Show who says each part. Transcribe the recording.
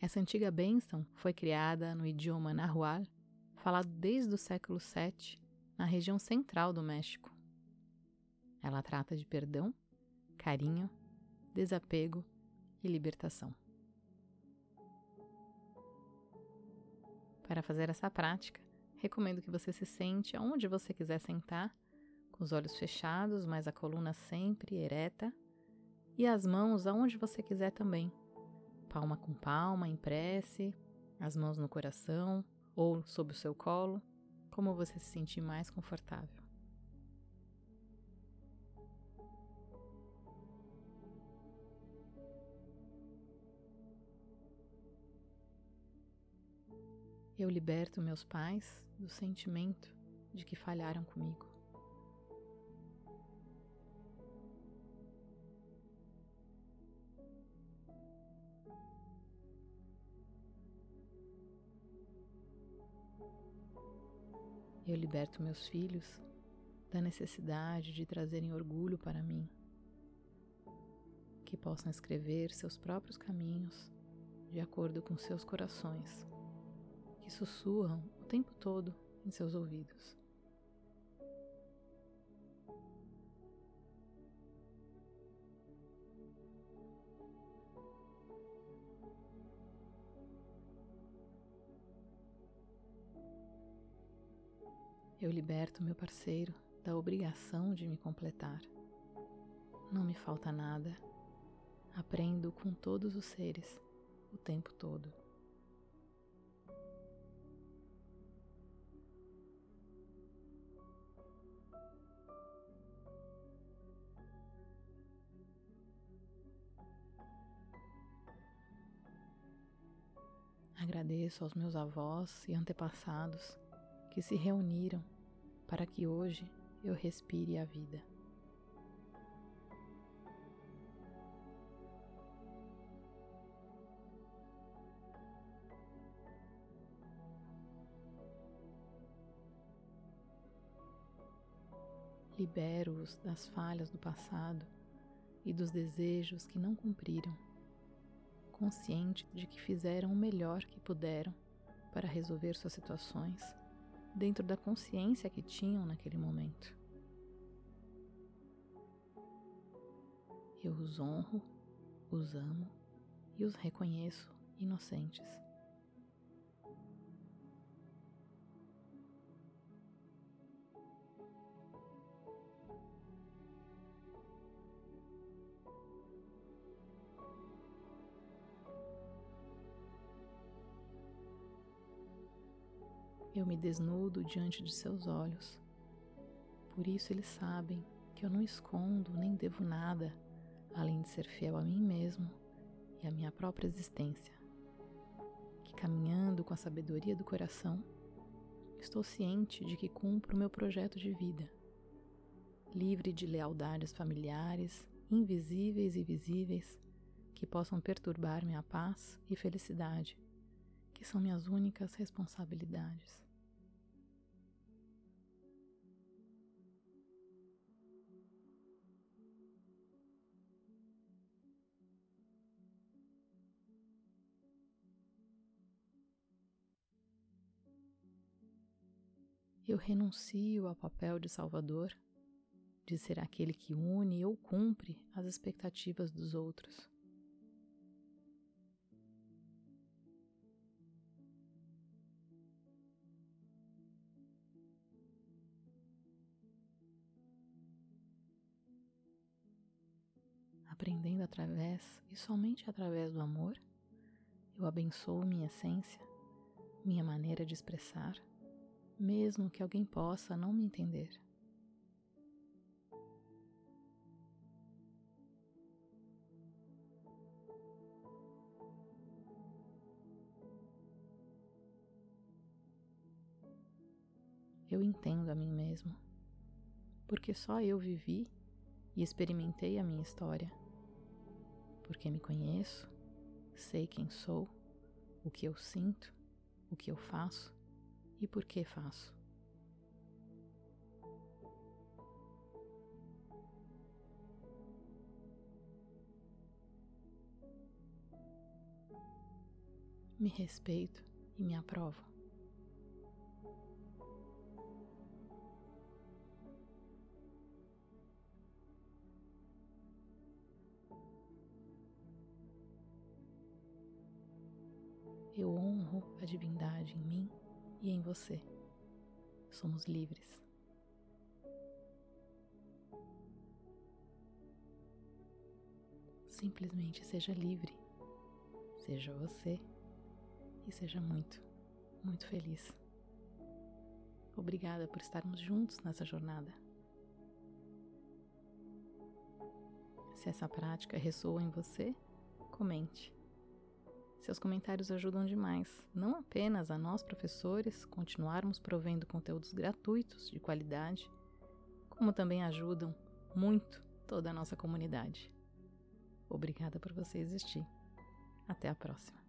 Speaker 1: Essa antiga bênção foi criada no idioma nahual, falado desde o século VII na região central do México. Ela trata de perdão, carinho, desapego e libertação. Para fazer essa prática, recomendo que você se sente aonde você quiser sentar, com os olhos fechados, mas a coluna sempre ereta, e as mãos aonde você quiser também, palma com palma, em prece, as mãos no coração ou sob o seu colo, como você se sentir mais confortável. Eu liberto meus pais do sentimento de que falharam comigo. Eu liberto meus filhos da necessidade de trazerem orgulho para mim, que possam escrever seus próprios caminhos de acordo com seus corações, que sussurram o tempo todo em seus ouvidos. Eu liberto meu parceiro da obrigação de me completar. Não me falta nada. Aprendo com todos os seres o tempo todo. Agradeço aos meus avós e antepassados que se reuniram para que hoje eu respire a vida. Libero-os das falhas do passado e dos desejos que não cumpriram, consciente de que fizeram o melhor que puderam para resolver suas situações dentro da consciência que tinham naquele momento. Eu os honro, os amo e os reconheço inocentes. Eu me desnudo diante de seus olhos. Por isso eles sabem que eu não escondo nem devo nada além de ser fiel a mim mesmo e à minha própria existência. Que caminhando com a sabedoria do coração, estou ciente de que cumpro o meu projeto de vida, livre de lealdades familiares, invisíveis e visíveis, que possam perturbar minha paz e felicidade que são minhas únicas responsabilidades. Eu renuncio ao papel de Salvador, de ser aquele que une ou cumpre as expectativas dos outros. Aprendendo através e somente através do amor, eu abençoo minha essência, minha maneira de expressar, mesmo que alguém possa não me entender. Eu entendo a mim mesmo, porque só eu vivi e experimentei a minha história porque me conheço, sei quem sou, o que eu sinto, o que eu faço e por que faço. me respeito e me aprovo. Honro a divindade em mim e em você. Somos livres. Simplesmente seja livre. Seja você e seja muito, muito feliz. Obrigada por estarmos juntos nessa jornada. Se essa prática ressoa em você, comente. Seus comentários ajudam demais, não apenas a nós professores continuarmos provendo conteúdos gratuitos de qualidade, como também ajudam muito toda a nossa comunidade. Obrigada por você existir. Até a próxima.